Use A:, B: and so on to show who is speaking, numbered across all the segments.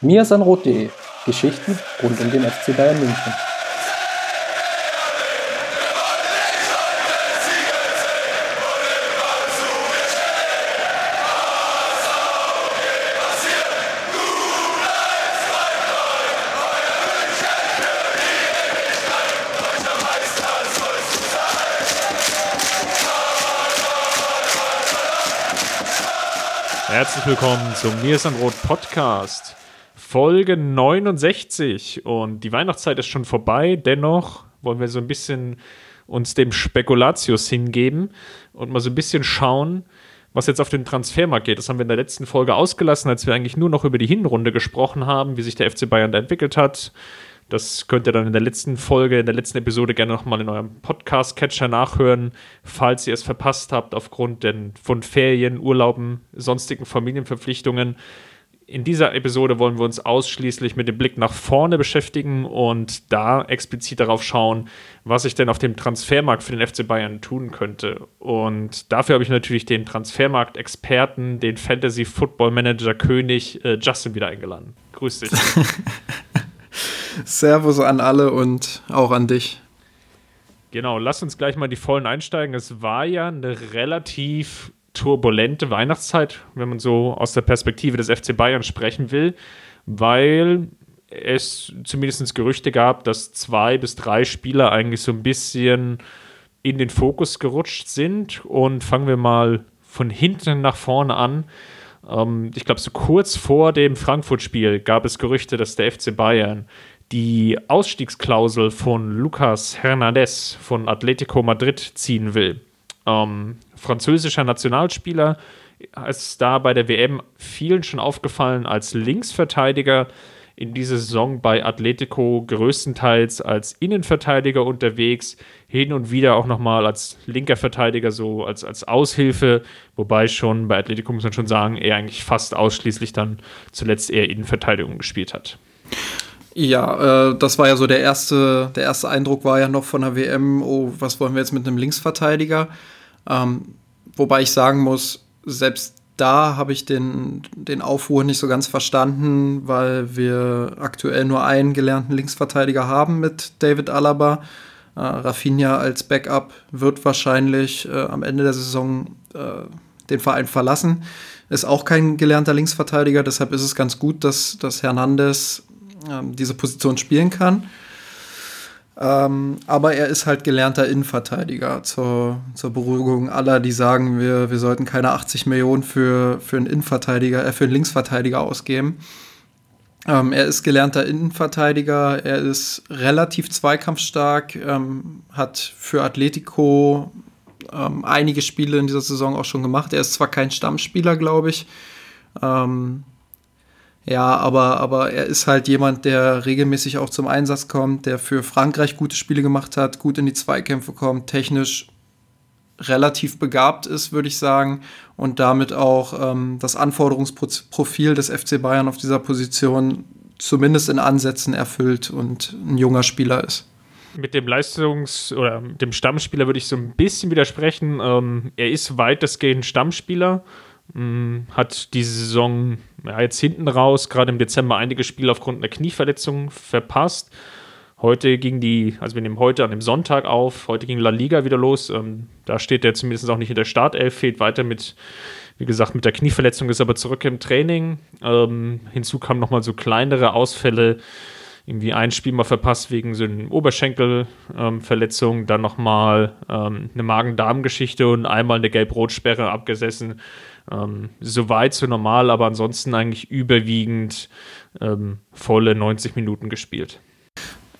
A: mirsanrot.de Geschichten rund um den FC Bayern München.
B: Herzlich willkommen zum ein Rot Podcast, Folge 69. Und die Weihnachtszeit ist schon vorbei, dennoch wollen wir so ein bisschen uns dem Spekulatius hingeben und mal so ein bisschen schauen, was jetzt auf den Transfermarkt geht. Das haben wir in der letzten Folge ausgelassen, als wir eigentlich nur noch über die Hinrunde gesprochen haben, wie sich der FC Bayern da entwickelt hat, das könnt ihr dann in der letzten Folge, in der letzten Episode gerne nochmal in eurem Podcast-Catcher nachhören, falls ihr es verpasst habt aufgrund von Ferien, Urlauben, sonstigen Familienverpflichtungen. In dieser Episode wollen wir uns ausschließlich mit dem Blick nach vorne beschäftigen und da explizit darauf schauen, was ich denn auf dem Transfermarkt für den FC Bayern tun könnte. Und dafür habe ich natürlich den Transfermarkt-Experten, den Fantasy-Football-Manager König äh, Justin wieder eingeladen. Grüß dich.
C: Servus an alle und auch an dich.
B: Genau, lass uns gleich mal die vollen einsteigen. Es war ja eine relativ turbulente Weihnachtszeit, wenn man so aus der Perspektive des FC Bayern sprechen will, weil es zumindest Gerüchte gab, dass zwei bis drei Spieler eigentlich so ein bisschen in den Fokus gerutscht sind. Und fangen wir mal von hinten nach vorne an. Ähm, ich glaube, so kurz vor dem Frankfurt-Spiel gab es Gerüchte, dass der FC Bayern die Ausstiegsklausel von Lucas Hernandez von Atletico Madrid ziehen will. Ähm, französischer Nationalspieler ist da bei der WM vielen schon aufgefallen als Linksverteidiger. In dieser Saison bei Atletico größtenteils als Innenverteidiger unterwegs, hin und wieder auch nochmal als linker Verteidiger, so als, als Aushilfe, wobei schon bei Atletico muss man schon sagen, er eigentlich fast ausschließlich dann zuletzt eher Innenverteidigung gespielt hat.
C: Ja, äh, das war ja so der erste, der erste Eindruck war ja noch von der WM, oh, was wollen wir jetzt mit einem Linksverteidiger? Ähm, wobei ich sagen muss, selbst da habe ich den, den Aufruhr nicht so ganz verstanden, weil wir aktuell nur einen gelernten Linksverteidiger haben mit David Alaba. Äh, Rafinha als Backup wird wahrscheinlich äh, am Ende der Saison äh, den Verein verlassen. Ist auch kein gelernter Linksverteidiger, deshalb ist es ganz gut, dass, dass Hernandez ähm, diese Position spielen kann. Ähm, aber er ist halt gelernter Innenverteidiger zur, zur Beruhigung aller, die sagen, wir, wir sollten keine 80 Millionen für, für einen Innenverteidiger, äh, für einen Linksverteidiger ausgeben. Ähm, er ist gelernter Innenverteidiger, er ist relativ zweikampfstark, ähm, hat für Atletico ähm, einige Spiele in dieser Saison auch schon gemacht. Er ist zwar kein Stammspieler, glaube ich, ähm, ja, aber, aber er ist halt jemand, der regelmäßig auch zum Einsatz kommt, der für Frankreich gute Spiele gemacht hat, gut in die Zweikämpfe kommt, technisch relativ begabt ist, würde ich sagen, und damit auch ähm, das Anforderungsprofil des FC Bayern auf dieser Position zumindest in Ansätzen erfüllt und ein junger Spieler ist.
B: Mit dem Leistungs- oder dem Stammspieler würde ich so ein bisschen widersprechen. Ähm, er ist weitestgehend Stammspieler hm, hat diese Saison ja, jetzt hinten raus, gerade im Dezember, einige Spiele aufgrund einer Knieverletzung verpasst. Heute ging die, also wir nehmen heute an dem Sonntag auf, heute ging La Liga wieder los. Ähm, da steht er zumindest auch nicht in der Startelf, fehlt weiter mit, wie gesagt, mit der Knieverletzung, ist aber zurück im Training. Ähm, hinzu kamen nochmal so kleinere Ausfälle, irgendwie ein Spiel mal verpasst wegen so einer Oberschenkelverletzung, ähm, dann nochmal ähm, eine Magen-Darm-Geschichte und einmal eine Gelb-Rot-Sperre abgesessen. Ähm, Soweit so normal, aber ansonsten eigentlich überwiegend ähm, volle 90 Minuten gespielt.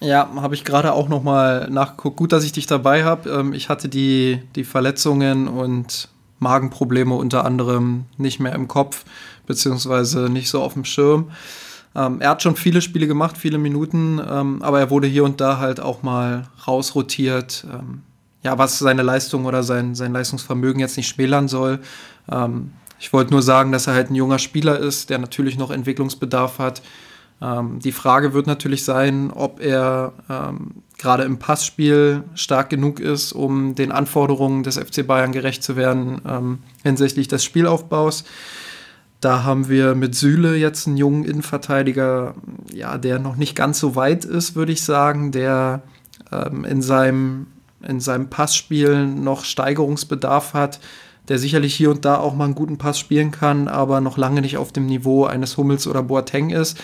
C: Ja, habe ich gerade auch noch mal nachgeguckt. Gut, dass ich dich dabei habe. Ähm, ich hatte die, die Verletzungen und Magenprobleme unter anderem nicht mehr im Kopf, beziehungsweise nicht so auf dem Schirm. Ähm, er hat schon viele Spiele gemacht, viele Minuten, ähm, aber er wurde hier und da halt auch mal rausrotiert. Ähm, ja, was seine Leistung oder sein, sein Leistungsvermögen jetzt nicht schmälern soll. Ähm, ich wollte nur sagen, dass er halt ein junger Spieler ist, der natürlich noch Entwicklungsbedarf hat. Ähm, die Frage wird natürlich sein, ob er ähm, gerade im Passspiel stark genug ist, um den Anforderungen des FC Bayern gerecht zu werden ähm, hinsichtlich des Spielaufbaus. da haben wir mit Süle jetzt einen jungen Innenverteidiger, ja, der noch nicht ganz so weit ist, würde ich sagen, der ähm, in, seinem, in seinem Passspiel noch Steigerungsbedarf hat, der sicherlich hier und da auch mal einen guten Pass spielen kann, aber noch lange nicht auf dem Niveau eines Hummels oder Boateng ist.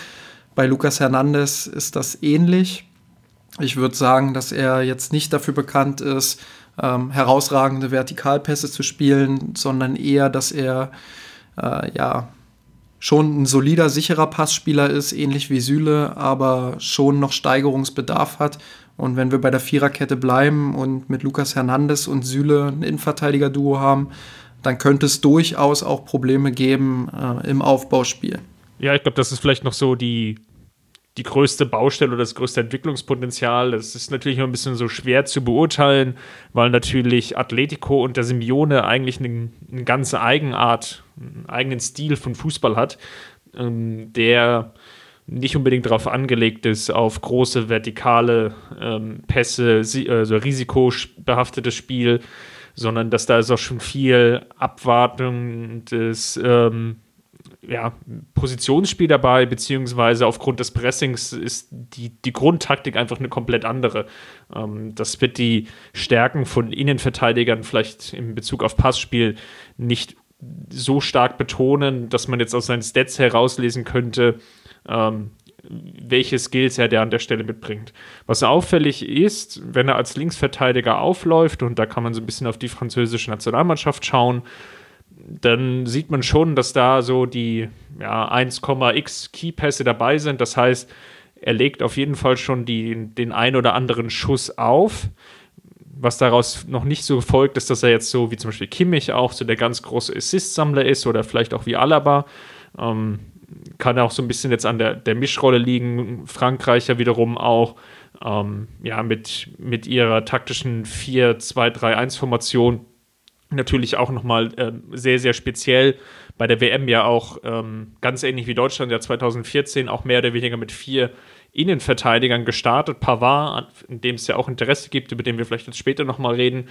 C: Bei Lucas Hernandez ist das ähnlich. Ich würde sagen, dass er jetzt nicht dafür bekannt ist, ähm, herausragende Vertikalpässe zu spielen, sondern eher, dass er äh, ja schon ein solider, sicherer Passspieler ist, ähnlich wie Süle, aber schon noch Steigerungsbedarf hat. Und wenn wir bei der Viererkette bleiben und mit Lukas Hernandez und Süle ein Innenverteidiger-Duo haben, dann könnte es durchaus auch Probleme geben äh, im Aufbauspiel.
B: Ja, ich glaube, das ist vielleicht noch so die die größte Baustelle oder das größte Entwicklungspotenzial. Das ist natürlich noch ein bisschen so schwer zu beurteilen, weil natürlich Atletico und der Simeone eigentlich eine, eine ganze Eigenart, einen eigenen Stil von Fußball hat, ähm, der nicht unbedingt darauf angelegt ist, auf große vertikale ähm, Pässe, also risikobehaftetes Spiel, sondern dass da ist auch schon viel Abwartung des ähm, ja, Positionsspiel dabei, beziehungsweise aufgrund des Pressings ist die, die Grundtaktik einfach eine komplett andere. Ähm, das wird die Stärken von Innenverteidigern vielleicht in Bezug auf Passspiel nicht so stark betonen, dass man jetzt aus seinen Stats herauslesen könnte, ähm, welche Skills er der an der Stelle mitbringt. Was auffällig ist, wenn er als Linksverteidiger aufläuft, und da kann man so ein bisschen auf die französische Nationalmannschaft schauen, dann sieht man schon, dass da so die ja, 1,x Keypässe dabei sind. Das heißt, er legt auf jeden Fall schon die, den ein oder anderen Schuss auf. Was daraus noch nicht so folgt, ist, dass er jetzt so wie zum Beispiel Kimmich auch so der ganz große Assist-Sammler ist oder vielleicht auch wie Alaba. Ähm, kann auch so ein bisschen jetzt an der, der Mischrolle liegen. Frankreicher wiederum auch ähm, ja, mit, mit ihrer taktischen 4-2-3-1-Formation natürlich auch nochmal äh, sehr, sehr speziell. Bei der WM ja auch ähm, ganz ähnlich wie Deutschland ja 2014 auch mehr oder weniger mit vier Innenverteidigern gestartet. Pavard, in dem es ja auch Interesse gibt, über den wir vielleicht jetzt später nochmal reden,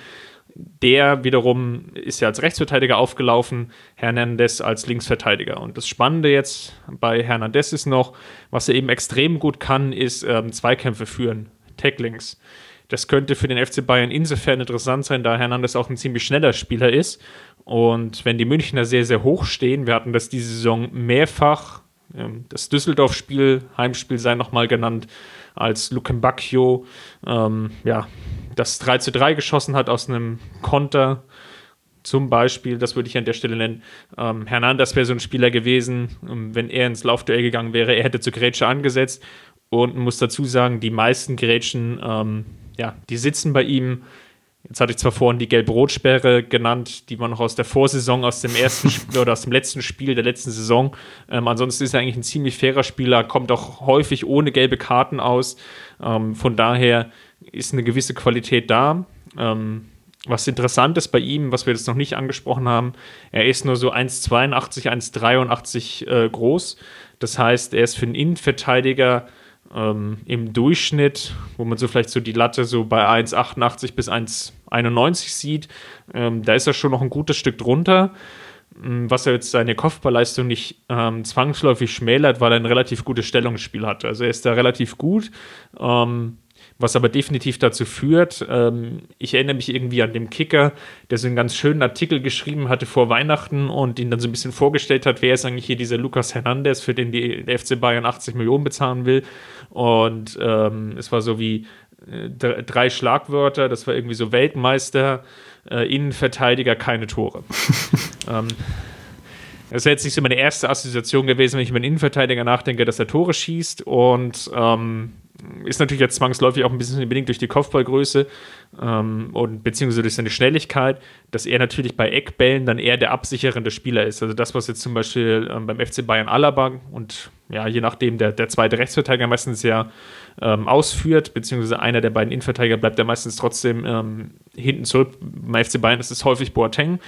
B: der wiederum ist ja als Rechtsverteidiger aufgelaufen, Hernandez als Linksverteidiger. Und das Spannende jetzt bei Hernandez ist noch, was er eben extrem gut kann, ist ähm, Zweikämpfe führen, Tacklings. Das könnte für den FC Bayern insofern interessant sein, da Hernandez auch ein ziemlich schneller Spieler ist. Und wenn die Münchner sehr, sehr hoch stehen, wir hatten das diese Saison mehrfach, ähm, das Düsseldorf-Spiel, Heimspiel sei nochmal genannt, als Luke Bacchio ähm, ja, das 3 zu 3 geschossen hat aus einem Konter. Zum Beispiel, das würde ich an der Stelle nennen, ähm, Hernandez wäre so ein Spieler gewesen, ähm, wenn er ins Laufduell gegangen wäre, er hätte zu Grätsche angesetzt und muss dazu sagen, die meisten Grätschen ähm, ja, die sitzen bei ihm. Jetzt hatte ich zwar vorhin die Gelb-Rot-Sperre genannt, die war noch aus der Vorsaison, aus dem ersten Spiel oder aus dem letzten Spiel der letzten Saison. Ähm, ansonsten ist er eigentlich ein ziemlich fairer Spieler, kommt auch häufig ohne gelbe Karten aus. Ähm, von daher ist eine gewisse Qualität da. Ähm, was interessant ist bei ihm, was wir jetzt noch nicht angesprochen haben, er ist nur so 1,82, 1,83 äh, groß. Das heißt, er ist für einen Innenverteidiger ähm, im Durchschnitt, wo man so vielleicht so die Latte so bei 1,88 bis 1,91 sieht, ähm, da ist er schon noch ein gutes Stück drunter. Ähm, was er jetzt seine Kopfballleistung nicht ähm, zwangsläufig schmälert, weil er ein relativ gutes Stellungsspiel hat. Also er ist da relativ gut. Ähm, was aber definitiv dazu führt, ähm, ich erinnere mich irgendwie an den Kicker, der so einen ganz schönen Artikel geschrieben hatte vor Weihnachten und ihn dann so ein bisschen vorgestellt hat, wer ist eigentlich hier dieser Lukas Hernandez, für den die, FC Bayern 80 Millionen bezahlen will. Und ähm, es war so wie drei Schlagwörter, das war irgendwie so Weltmeister, äh, Innenverteidiger, keine Tore. ähm, das wäre jetzt nicht so meine erste Assoziation gewesen, wenn ich über einen Innenverteidiger nachdenke, dass er Tore schießt. Und ähm, ist natürlich jetzt zwangsläufig auch ein bisschen bedingt durch die Kopfballgröße ähm, und beziehungsweise durch seine Schnelligkeit, dass er natürlich bei Eckbällen dann eher der absicherende Spieler ist. Also das, was jetzt zum Beispiel ähm, beim FC Bayern Alaba und ja, je nachdem der, der zweite Rechtsverteidiger meistens ja ähm, ausführt, beziehungsweise einer der beiden Innenverteidiger bleibt ja meistens trotzdem ähm, hinten zurück. Beim FC Bayern ist es häufig Boateng,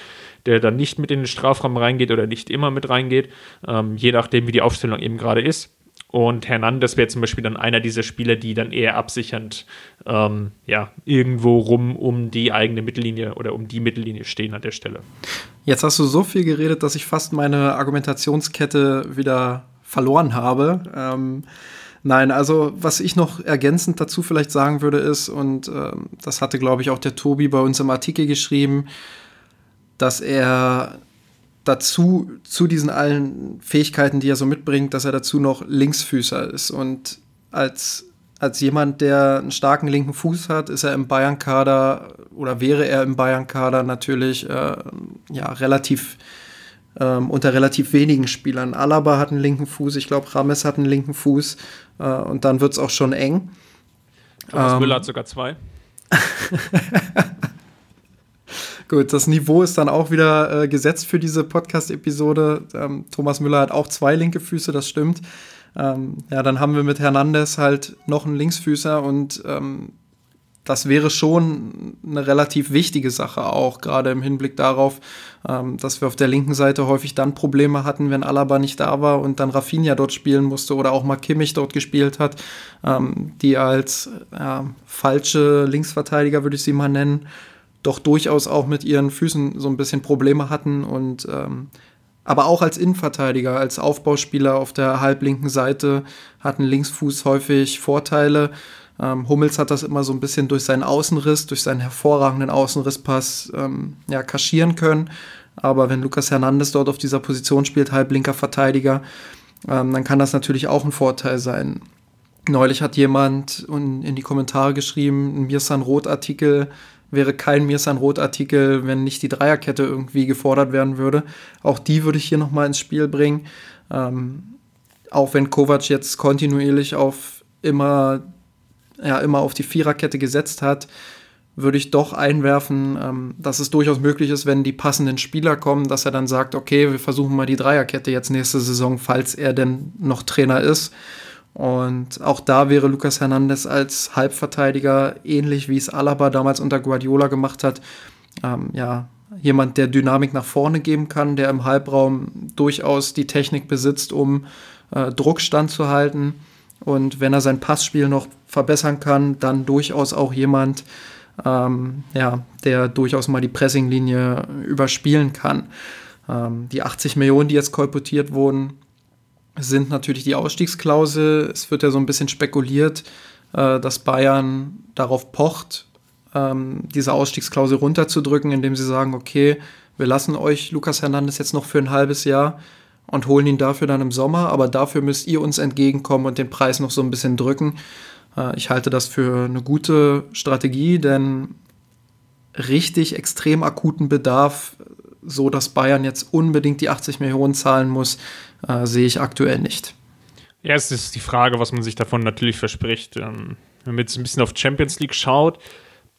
B: der dann nicht mit in den Strafraum reingeht oder nicht immer mit reingeht, ähm, je nachdem, wie die Aufstellung eben gerade ist. Und Hernandez wäre zum Beispiel dann einer dieser Spieler, die dann eher absichernd ähm, ja, irgendwo rum um die eigene Mittellinie oder um die Mittellinie stehen an der Stelle.
C: Jetzt hast du so viel geredet, dass ich fast meine Argumentationskette wieder verloren habe. Ähm, nein, also was ich noch ergänzend dazu vielleicht sagen würde ist, und ähm, das hatte, glaube ich, auch der Tobi bei uns im Artikel geschrieben, dass er dazu, zu diesen allen Fähigkeiten, die er so mitbringt, dass er dazu noch Linksfüßer ist. Und als, als jemand, der einen starken linken Fuß hat, ist er im Bayern-Kader oder wäre er im Bayern-Kader natürlich äh, ja, relativ ähm, unter relativ wenigen Spielern. Alaba hat einen linken Fuß, ich glaube, Rames hat einen linken Fuß äh, und dann wird es auch schon eng.
B: Thomas ähm, Müller hat sogar zwei.
C: Gut, das Niveau ist dann auch wieder äh, gesetzt für diese Podcast-Episode. Ähm, Thomas Müller hat auch zwei linke Füße, das stimmt. Ähm, ja, dann haben wir mit Hernandez halt noch einen Linksfüßer und ähm, das wäre schon eine relativ wichtige Sache auch, gerade im Hinblick darauf, ähm, dass wir auf der linken Seite häufig dann Probleme hatten, wenn Alaba nicht da war und dann Rafinha dort spielen musste oder auch mal Kimmich dort gespielt hat, ähm, die als ja, falsche Linksverteidiger, würde ich sie mal nennen, doch durchaus auch mit ihren Füßen so ein bisschen Probleme hatten und ähm, aber auch als Innenverteidiger, als Aufbauspieler auf der halblinken Seite hatten Linksfuß häufig Vorteile. Ähm, Hummels hat das immer so ein bisschen durch seinen Außenriss, durch seinen hervorragenden Außenrisspass ähm, ja, kaschieren können. Aber wenn Lucas Hernandez dort auf dieser Position spielt, halblinker Verteidiger, ähm, dann kann das natürlich auch ein Vorteil sein. Neulich hat jemand in die Kommentare geschrieben, ein Mirsan Roth-Artikel, wäre kein Mirsan Roth-Artikel, wenn nicht die Dreierkette irgendwie gefordert werden würde. Auch die würde ich hier nochmal ins Spiel bringen. Ähm, auch wenn Kovac jetzt kontinuierlich auf immer, ja, immer auf die Viererkette gesetzt hat, würde ich doch einwerfen, ähm, dass es durchaus möglich ist, wenn die passenden Spieler kommen, dass er dann sagt, okay, wir versuchen mal die Dreierkette jetzt nächste Saison, falls er denn noch Trainer ist. Und auch da wäre Lucas Hernandez als Halbverteidiger, ähnlich wie es Alaba damals unter Guardiola gemacht hat, ähm, ja, jemand, der Dynamik nach vorne geben kann, der im Halbraum durchaus die Technik besitzt, um äh, Druck standzuhalten. Und wenn er sein Passspiel noch verbessern kann, dann durchaus auch jemand, ähm, ja, der durchaus mal die Pressinglinie überspielen kann. Ähm, die 80 Millionen, die jetzt kolportiert wurden, sind natürlich die Ausstiegsklausel. Es wird ja so ein bisschen spekuliert, äh, dass Bayern darauf pocht, ähm, diese Ausstiegsklausel runterzudrücken, indem sie sagen, okay, wir lassen euch Lukas Hernandez jetzt noch für ein halbes Jahr und holen ihn dafür dann im Sommer, aber dafür müsst ihr uns entgegenkommen und den Preis noch so ein bisschen drücken. Äh, ich halte das für eine gute Strategie, denn richtig extrem akuten Bedarf, so dass Bayern jetzt unbedingt die 80 Millionen zahlen muss, äh, sehe ich aktuell nicht.
B: Ja, es ist die Frage, was man sich davon natürlich verspricht. Ähm, wenn man jetzt ein bisschen auf Champions League schaut,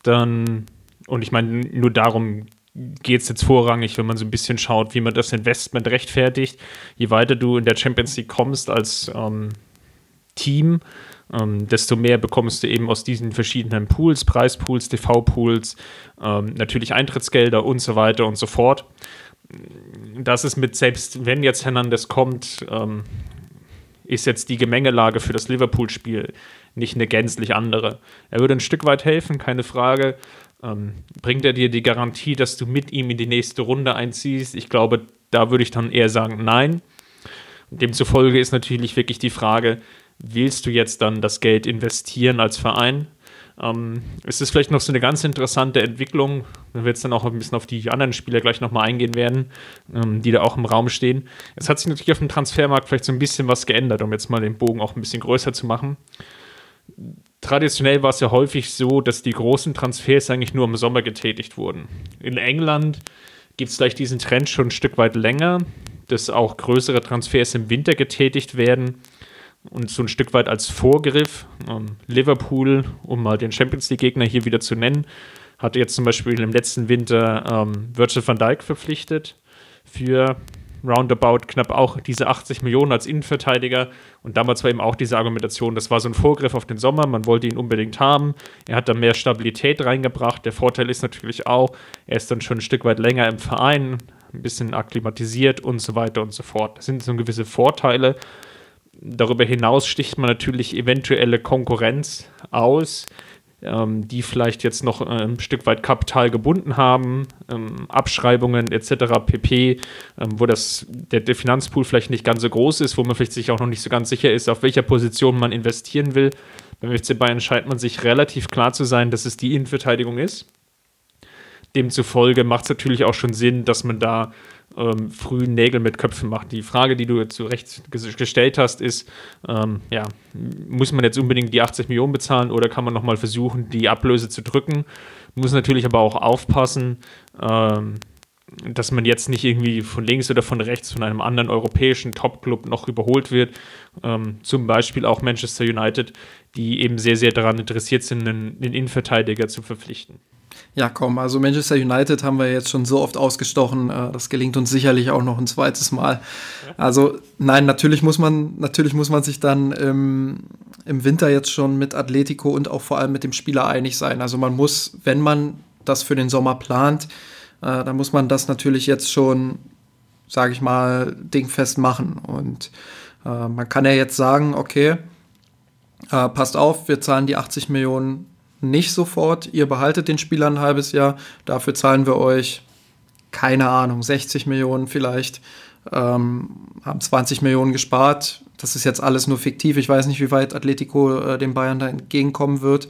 B: dann, und ich meine, nur darum geht es jetzt vorrangig, wenn man so ein bisschen schaut, wie man das Investment rechtfertigt. Je weiter du in der Champions League kommst als ähm, Team, ähm, desto mehr bekommst du eben aus diesen verschiedenen Pools, Preispools, TV-Pools, ähm, natürlich Eintrittsgelder und so weiter und so fort das ist mit, selbst wenn jetzt Hernandez kommt, ähm, ist jetzt die Gemengelage für das Liverpool-Spiel nicht eine gänzlich andere. Er würde ein Stück weit helfen, keine Frage. Ähm, bringt er dir die Garantie, dass du mit ihm in die nächste Runde einziehst? Ich glaube, da würde ich dann eher sagen, nein. Demzufolge ist natürlich wirklich die Frage, willst du jetzt dann das Geld investieren als Verein? Ähm, es ist vielleicht noch so eine ganz interessante Entwicklung, wenn wir jetzt dann auch ein bisschen auf die anderen Spieler gleich nochmal eingehen werden, ähm, die da auch im Raum stehen. Es hat sich natürlich auf dem Transfermarkt vielleicht so ein bisschen was geändert, um jetzt mal den Bogen auch ein bisschen größer zu machen. Traditionell war es ja häufig so, dass die großen Transfers eigentlich nur im Sommer getätigt wurden. In England gibt es vielleicht diesen Trend schon ein Stück weit länger, dass auch größere Transfers im Winter getätigt werden und so ein Stück weit als Vorgriff. Ähm, Liverpool, um mal den Champions League-Gegner hier wieder zu nennen, hatte jetzt zum Beispiel im letzten Winter ähm, Virgil van Dijk verpflichtet für roundabout knapp auch diese 80 Millionen als Innenverteidiger. Und damals war eben auch diese Argumentation, das war so ein Vorgriff auf den Sommer, man wollte ihn unbedingt haben. Er hat da mehr Stabilität reingebracht. Der Vorteil ist natürlich auch, er ist dann schon ein Stück weit länger im Verein, ein bisschen akklimatisiert und so weiter und so fort. Das sind so gewisse Vorteile darüber hinaus sticht man natürlich eventuelle Konkurrenz aus, ähm, die vielleicht jetzt noch äh, ein Stück weit Kapital gebunden haben, ähm, Abschreibungen etc. pp, ähm, wo das, der, der, Finanzpool vielleicht nicht ganz so groß ist, wo man vielleicht sich auch noch nicht so ganz sicher ist, auf welcher Position man investieren will. Beim FC Bayern scheint man sich relativ klar zu sein, dass es die Innenverteidigung ist. Demzufolge macht es natürlich auch schon Sinn, dass man da ähm, früh Nägel mit Köpfen macht. Die Frage, die du zu Recht gestellt hast, ist, ähm, ja, muss man jetzt unbedingt die 80 Millionen bezahlen oder kann man nochmal versuchen, die Ablöse zu drücken? Muss natürlich aber auch aufpassen, ähm, dass man jetzt nicht irgendwie von links oder von rechts von einem anderen europäischen Top-Club noch überholt wird. Ähm, zum Beispiel auch Manchester United, die eben sehr, sehr daran interessiert sind, einen, einen Innenverteidiger zu verpflichten.
C: Ja, komm, also Manchester United haben wir jetzt schon so oft ausgestochen, äh, das gelingt uns sicherlich auch noch ein zweites Mal. Also nein, natürlich muss man, natürlich muss man sich dann im, im Winter jetzt schon mit Atletico und auch vor allem mit dem Spieler einig sein. Also man muss, wenn man das für den Sommer plant, äh, dann muss man das natürlich jetzt schon, sage ich mal, dingfest machen. Und äh, man kann ja jetzt sagen, okay, passt auf, wir zahlen die 80 Millionen nicht sofort, ihr behaltet den Spieler ein halbes Jahr, dafür zahlen wir euch, keine Ahnung, 60 Millionen vielleicht, ähm, haben 20 Millionen gespart. Das ist jetzt alles nur fiktiv. Ich weiß nicht, wie weit Atletico äh, den Bayern da entgegenkommen wird.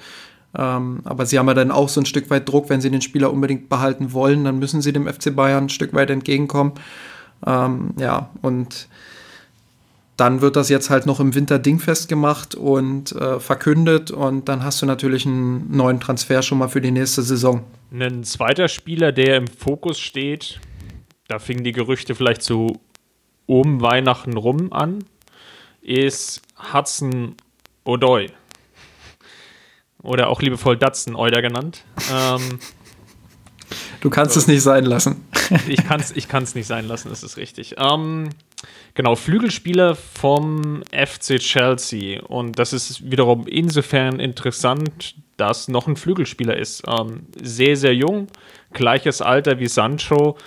C: Ähm, aber sie haben ja dann auch so ein Stück weit Druck, wenn sie den Spieler unbedingt behalten wollen, dann müssen sie dem FC Bayern ein Stück weit entgegenkommen. Ähm, ja, und dann wird das jetzt halt noch im Winter dingfest gemacht und äh, verkündet und dann hast du natürlich einen neuen Transfer schon mal für die nächste Saison.
B: Ein zweiter Spieler, der im Fokus steht, da fingen die Gerüchte vielleicht so um Weihnachten rum an, ist Hudson O'Doy. Oder auch liebevoll Datsun Euder genannt. Ähm,
C: du kannst äh, es nicht sein lassen.
B: ich kann es ich nicht sein lassen, das ist richtig. Ähm, Genau, Flügelspieler vom FC Chelsea. Und das ist wiederum insofern interessant, dass noch ein Flügelspieler ist. Ähm, sehr, sehr jung, gleiches Alter wie Sancho.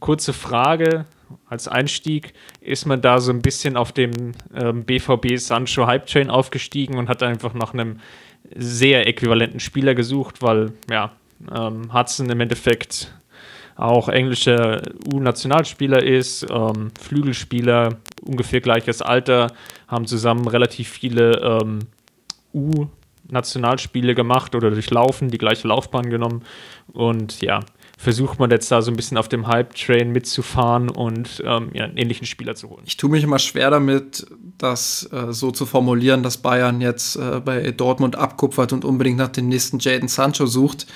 B: Kurze Frage als Einstieg: Ist man da so ein bisschen auf dem ähm, BVB Sancho Hype Chain aufgestiegen und hat einfach nach einem sehr äquivalenten Spieler gesucht, weil ja, ähm, Hudson im Endeffekt auch englischer U-Nationalspieler ist, ähm, Flügelspieler, ungefähr gleiches Alter, haben zusammen relativ viele ähm, U-Nationalspiele gemacht oder durchlaufen, die gleiche Laufbahn genommen und ja, versucht man jetzt da so ein bisschen auf dem Hype-Train mitzufahren und ähm, ja, einen ähnlichen Spieler zu holen.
C: Ich tue mich immer schwer damit, das äh, so zu formulieren, dass Bayern jetzt äh, bei Dortmund abkupfert und unbedingt nach dem nächsten Jaden Sancho sucht.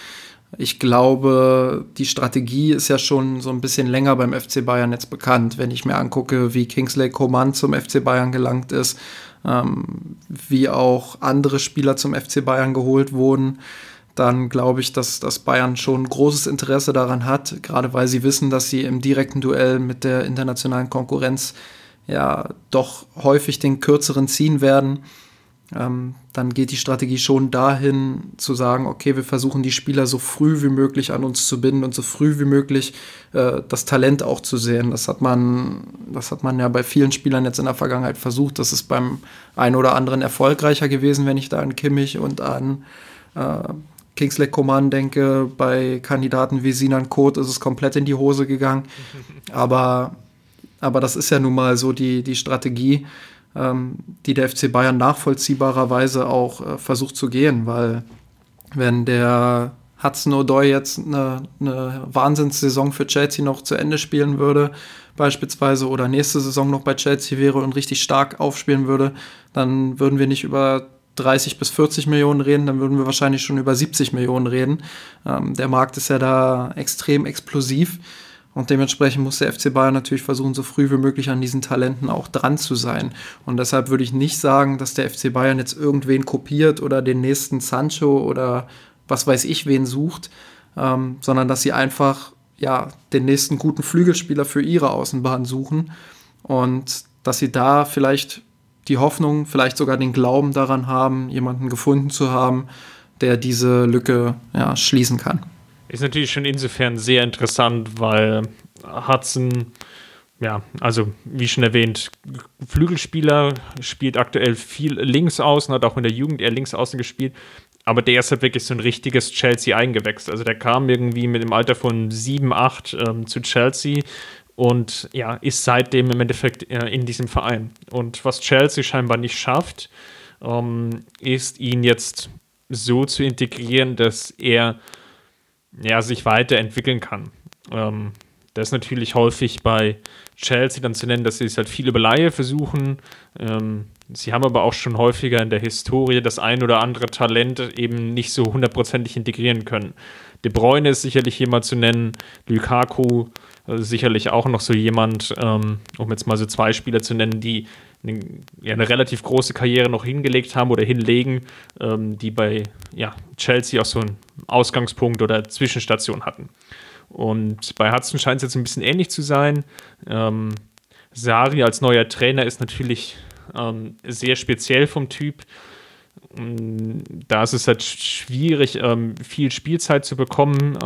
C: Ich glaube, die Strategie ist ja schon so ein bisschen länger beim FC Bayern jetzt bekannt. Wenn ich mir angucke, wie Kingsley Coman zum FC Bayern gelangt ist, ähm, wie auch andere Spieler zum FC Bayern geholt wurden, dann glaube ich, dass, dass Bayern schon großes Interesse daran hat, gerade weil sie wissen, dass sie im direkten Duell mit der internationalen Konkurrenz ja doch häufig den kürzeren ziehen werden ähm, dann geht die Strategie schon dahin zu sagen, okay, wir versuchen die Spieler so früh wie möglich an uns zu binden und so früh wie möglich äh, das Talent auch zu sehen. Das hat man, das hat man ja bei vielen Spielern jetzt in der Vergangenheit versucht. Das ist beim einen oder anderen erfolgreicher gewesen, wenn ich da an Kimmich und an äh, Kingsley Coman denke. Bei Kandidaten wie Sinan Kot ist es komplett in die Hose gegangen. Aber, aber das ist ja nun mal so die, die Strategie die der FC Bayern nachvollziehbarerweise auch äh, versucht zu gehen, weil wenn der Hudson O'Doy jetzt eine, eine Wahnsinnssaison für Chelsea noch zu Ende spielen würde, beispielsweise, oder nächste Saison noch bei Chelsea wäre und richtig stark aufspielen würde, dann würden wir nicht über 30 bis 40 Millionen reden, dann würden wir wahrscheinlich schon über 70 Millionen reden. Ähm, der Markt ist ja da extrem explosiv. Und dementsprechend muss der FC Bayern natürlich versuchen, so früh wie möglich an diesen Talenten auch dran zu sein. Und deshalb würde ich nicht sagen, dass der FC Bayern jetzt irgendwen kopiert oder den nächsten Sancho oder was weiß ich wen sucht, ähm, sondern dass sie einfach ja, den nächsten guten Flügelspieler für ihre Außenbahn suchen und dass sie da vielleicht die Hoffnung, vielleicht sogar den Glauben daran haben, jemanden gefunden zu haben, der diese Lücke ja, schließen kann.
B: Ist natürlich schon insofern sehr interessant, weil Hudson ja, also wie schon erwähnt, Flügelspieler spielt aktuell viel links außen, hat auch in der Jugend eher links außen gespielt. Aber der ist halt wirklich so ein richtiges Chelsea eingewächst. Also der kam irgendwie mit dem Alter von 7, 8 ähm, zu Chelsea und ja, ist seitdem im Endeffekt äh, in diesem Verein. Und was Chelsea scheinbar nicht schafft, ähm, ist ihn jetzt so zu integrieren, dass er ja, sich weiterentwickeln kann. Ähm, das ist natürlich häufig bei Chelsea dann zu nennen, dass sie es halt viel über Laie versuchen. Ähm, sie haben aber auch schon häufiger in der Historie das ein oder andere Talent eben nicht so hundertprozentig integrieren können. De Bruyne ist sicherlich jemand zu nennen, Lukaku äh, sicherlich auch noch so jemand, ähm, um jetzt mal so zwei Spieler zu nennen, die eine, ja, eine relativ große Karriere noch hingelegt haben oder hinlegen, ähm, die bei ja, Chelsea auch so einen Ausgangspunkt oder Zwischenstation hatten. Und bei Hudson scheint es jetzt ein bisschen ähnlich zu sein. Ähm, Sari als neuer Trainer ist natürlich ähm, sehr speziell vom Typ. Mm, da ist es halt schwierig, ähm, viel Spielzeit zu bekommen.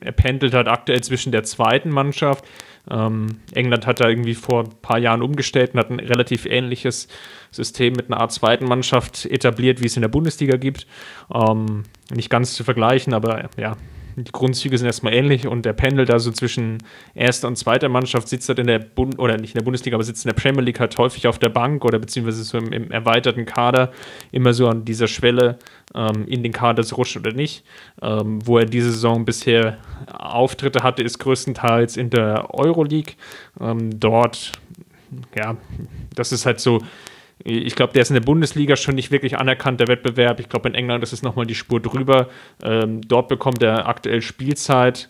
B: Er pendelt halt aktuell zwischen der zweiten Mannschaft. Ähm, England hat da irgendwie vor ein paar Jahren umgestellt und hat ein relativ ähnliches System mit einer Art zweiten Mannschaft etabliert, wie es in der Bundesliga gibt. Ähm, nicht ganz zu vergleichen, aber ja, die Grundzüge sind erstmal ähnlich und der pendelt also zwischen erster und zweiter Mannschaft, sitzt halt in der Bund oder nicht in der Bundesliga, aber sitzt in der Premier League halt häufig auf der Bank oder beziehungsweise so im, im erweiterten Kader, immer so an dieser Schwelle ähm, in den Kader zu rutschen oder nicht. Ähm, wo er diese Saison bisher Auftritte hatte, ist größtenteils in der Euroleague. Ähm, dort, ja, das ist halt so ich glaube, der ist in der Bundesliga schon nicht wirklich anerkannt, der Wettbewerb. Ich glaube, in England ist es nochmal die Spur drüber. Ähm, dort bekommt er aktuell Spielzeit.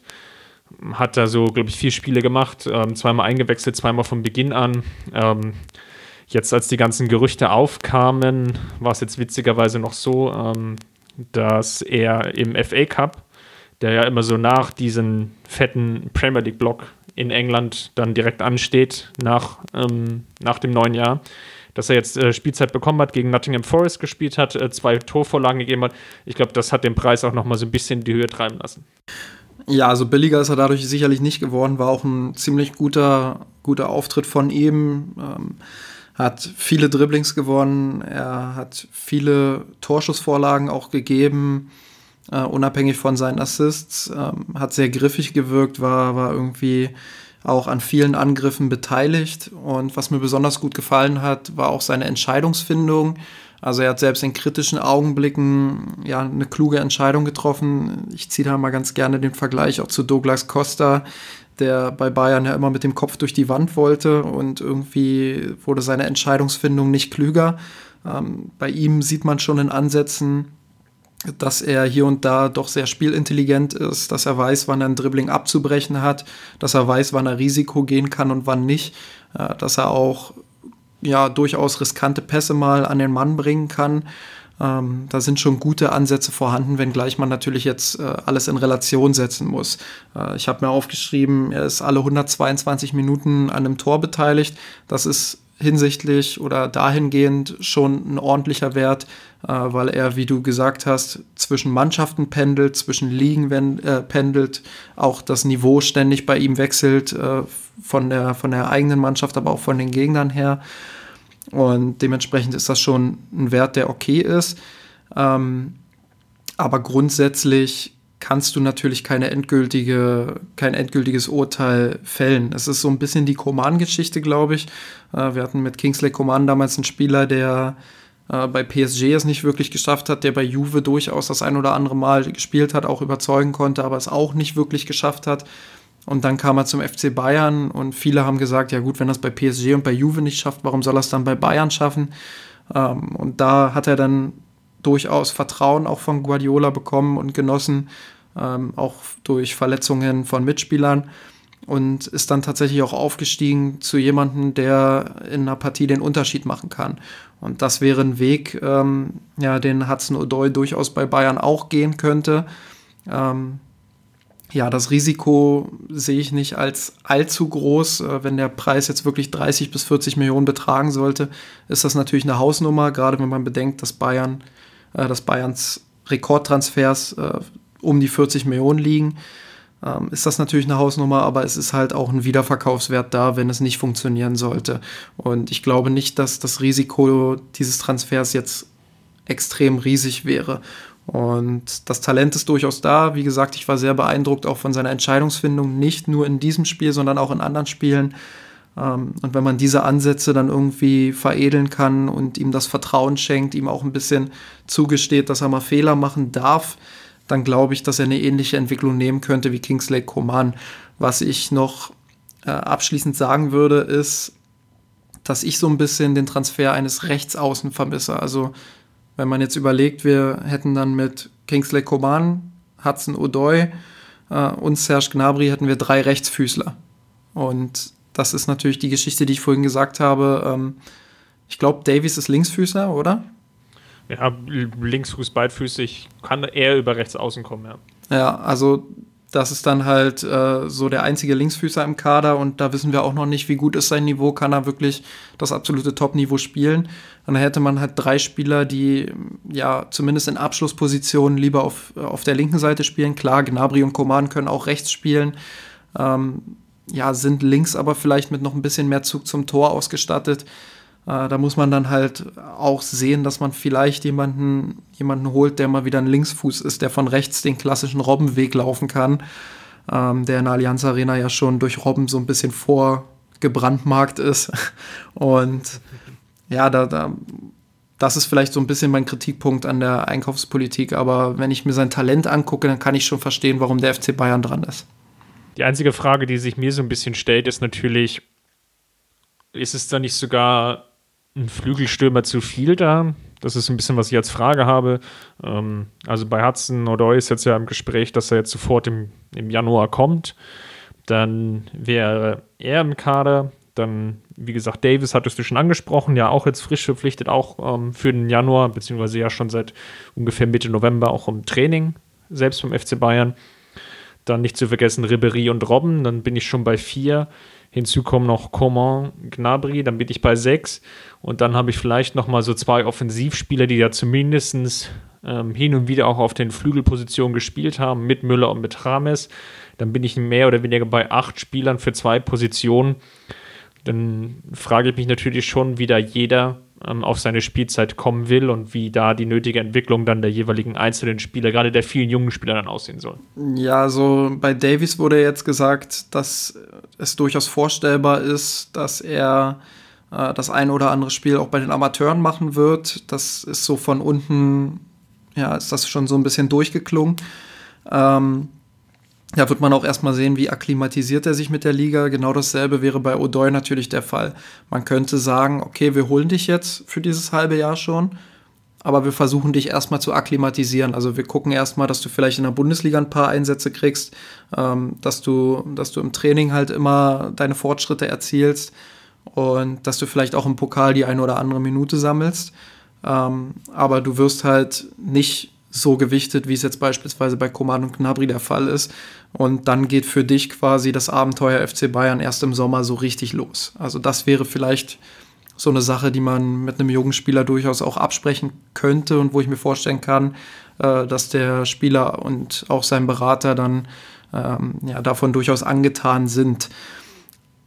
B: Hat da so, glaube ich, vier Spiele gemacht, ähm, zweimal eingewechselt, zweimal von Beginn an. Ähm, jetzt, als die ganzen Gerüchte aufkamen, war es jetzt witzigerweise noch so, ähm, dass er im FA Cup, der ja immer so nach diesem fetten Premier League-Block in England dann direkt ansteht, nach, ähm, nach dem neuen Jahr, dass er jetzt äh, Spielzeit bekommen hat, gegen Nottingham Forest gespielt hat, äh, zwei Torvorlagen gegeben hat. Ich glaube, das hat den Preis auch nochmal so ein bisschen in die Höhe treiben lassen.
C: Ja, also billiger ist er dadurch sicherlich nicht geworden, war auch ein ziemlich guter, guter Auftritt von ihm. Ähm, hat viele Dribblings gewonnen, er hat viele Torschussvorlagen auch gegeben, äh, unabhängig von seinen Assists, ähm, hat sehr griffig gewirkt, war, war irgendwie auch an vielen Angriffen beteiligt. Und was mir besonders gut gefallen hat, war auch seine Entscheidungsfindung. Also er hat selbst in kritischen Augenblicken ja eine kluge Entscheidung getroffen. Ich ziehe da mal ganz gerne den Vergleich auch zu Douglas Costa, der bei Bayern ja immer mit dem Kopf durch die Wand wollte und irgendwie wurde seine Entscheidungsfindung nicht klüger. Ähm, bei ihm sieht man schon in Ansätzen, dass er hier und da doch sehr spielintelligent ist, dass er weiß, wann er ein Dribbling abzubrechen hat, dass er weiß, wann er Risiko gehen kann und wann nicht, äh, dass er auch ja durchaus riskante Pässe mal an den Mann bringen kann. Ähm, da sind schon gute Ansätze vorhanden, wenngleich man natürlich jetzt äh, alles in Relation setzen muss. Äh, ich habe mir aufgeschrieben, er ist alle 122 Minuten an einem Tor beteiligt. Das ist hinsichtlich oder dahingehend schon ein ordentlicher Wert, äh, weil er, wie du gesagt hast, zwischen Mannschaften pendelt, zwischen Ligen wenn, äh, pendelt, auch das Niveau ständig bei ihm wechselt, äh, von, der, von der eigenen Mannschaft, aber auch von den Gegnern her. Und dementsprechend ist das schon ein Wert, der okay ist. Ähm, aber grundsätzlich kannst du natürlich keine endgültige, kein endgültiges Urteil fällen. Es ist so ein bisschen die Coman-Geschichte, glaube ich. Äh, wir hatten mit Kingsley Coman damals einen Spieler, der äh, bei PSG es nicht wirklich geschafft hat, der bei Juve durchaus das ein oder andere Mal gespielt hat, auch überzeugen konnte, aber es auch nicht wirklich geschafft hat. Und dann kam er zum FC Bayern und viele haben gesagt, ja gut, wenn es bei PSG und bei Juve nicht schafft, warum soll er es dann bei Bayern schaffen? Ähm, und da hat er dann durchaus Vertrauen auch von Guardiola bekommen und genossen, ähm, auch durch Verletzungen von Mitspielern und ist dann tatsächlich auch aufgestiegen zu jemandem, der in einer Partie den Unterschied machen kann. Und das wäre ein Weg, ähm, ja, den Hudson O'Doy durchaus bei Bayern auch gehen könnte. Ähm, ja, das Risiko sehe ich nicht als allzu groß. Äh, wenn der Preis jetzt wirklich 30 bis 40 Millionen betragen sollte, ist das natürlich eine Hausnummer, gerade wenn man bedenkt, dass Bayern äh, dass Bayerns Rekordtransfers äh, um die 40 Millionen liegen. ähm, ist das natürlich eine Hausnummer, aber es ist halt auch ein Wiederverkaufswert da, wenn es nicht funktionieren sollte. Und ich glaube nicht, dass das Risiko dieses Transfers jetzt extrem riesig wäre. Und das Talent ist durchaus da. Wie gesagt, ich war sehr beeindruckt auch von seiner Entscheidungsfindung, nicht nur in diesem Spiel, sondern auch in anderen Spielen. Ähm, und wenn man diese Ansätze dann irgendwie veredeln kann und ihm das Vertrauen schenkt, ihm auch ein bisschen zugesteht, dass er mal Fehler machen darf, dann glaube ich, dass er eine ähnliche Entwicklung nehmen könnte wie Kingsley Coman. Was ich noch äh, abschließend sagen würde, ist, dass ich so ein bisschen den Transfer eines Rechtsaußen vermisse. Also wenn man jetzt überlegt, wir hätten dann mit Kingsley Coman, Hudson O'Doy äh, und Serge Gnabry hätten wir drei Rechtsfüßler. Und das ist natürlich die Geschichte, die ich vorhin gesagt habe. Ähm, ich glaube, Davies ist Linksfüßler, oder?
B: Ja, Linksfuß beidfüßig kann eher über rechts außen kommen, ja.
C: Ja, also das ist dann halt äh, so der einzige Linksfüßer im Kader und da wissen wir auch noch nicht, wie gut ist sein Niveau, kann er wirklich das absolute Top-Niveau spielen. Dann hätte man halt drei Spieler, die ja zumindest in Abschlusspositionen lieber auf, auf der linken Seite spielen. Klar, Gnabry und Koman können auch rechts spielen. Ähm, ja, sind links aber vielleicht mit noch ein bisschen mehr Zug zum Tor ausgestattet. Äh, da muss man dann halt auch sehen, dass man vielleicht jemanden, jemanden holt, der mal wieder ein Linksfuß ist, der von rechts den klassischen Robbenweg laufen kann, ähm, der in der Allianz Arena ja schon durch Robben so ein bisschen vorgebrandmarkt ist. Und ja, da, da, das ist vielleicht so ein bisschen mein Kritikpunkt an der Einkaufspolitik. Aber wenn ich mir sein Talent angucke, dann kann ich schon verstehen, warum der FC Bayern dran ist.
B: Die einzige Frage, die sich mir so ein bisschen stellt, ist natürlich, ist es da nicht sogar ein Flügelstürmer zu viel da? Das ist ein bisschen, was ich als Frage habe. Ähm, also bei Hudson Odoi ist jetzt ja im Gespräch, dass er jetzt sofort im, im Januar kommt. Dann wäre er im Kader. Dann, wie gesagt, Davis hattest du schon angesprochen, ja auch jetzt frisch verpflichtet, auch ähm, für den Januar, beziehungsweise ja schon seit ungefähr Mitte November auch im Training, selbst beim FC Bayern. Dann nicht zu vergessen Ribery und Robben, dann bin ich schon bei vier. Hinzu kommen noch Coman, Gnabry, dann bin ich bei sechs. Und dann habe ich vielleicht noch mal so zwei Offensivspieler, die ja zumindest ähm, hin und wieder auch auf den Flügelpositionen gespielt haben, mit Müller und mit Rames. Dann bin ich mehr oder weniger bei acht Spielern für zwei Positionen. Dann frage ich mich natürlich schon, wie da jeder ähm, auf seine Spielzeit kommen will und wie da die nötige Entwicklung dann der jeweiligen einzelnen Spieler, gerade der vielen jungen Spieler dann aussehen soll.
C: Ja, so bei Davies wurde jetzt gesagt, dass es durchaus vorstellbar ist, dass er äh, das ein oder andere Spiel auch bei den Amateuren machen wird. Das ist so von unten, ja, ist das schon so ein bisschen durchgeklungen. Ähm, da wird man auch erstmal sehen, wie akklimatisiert er sich mit der Liga. Genau dasselbe wäre bei O'Doy natürlich der Fall. Man könnte sagen, okay, wir holen dich jetzt für dieses halbe Jahr schon, aber wir versuchen dich erstmal zu akklimatisieren. Also wir gucken erstmal, dass du vielleicht in der Bundesliga ein paar Einsätze kriegst, ähm, dass, du, dass du im Training halt immer deine Fortschritte erzielst und dass du vielleicht auch im Pokal die eine oder andere Minute sammelst. Ähm, aber du wirst halt nicht so gewichtet, wie es jetzt beispielsweise bei Coman und Gnabry der Fall ist. Und dann geht für dich quasi das Abenteuer FC Bayern erst im Sommer so richtig los. Also das wäre vielleicht so eine Sache, die man mit einem jungen Spieler durchaus auch absprechen könnte und wo ich mir vorstellen kann, äh, dass der Spieler und auch sein Berater dann ähm, ja, davon durchaus angetan sind.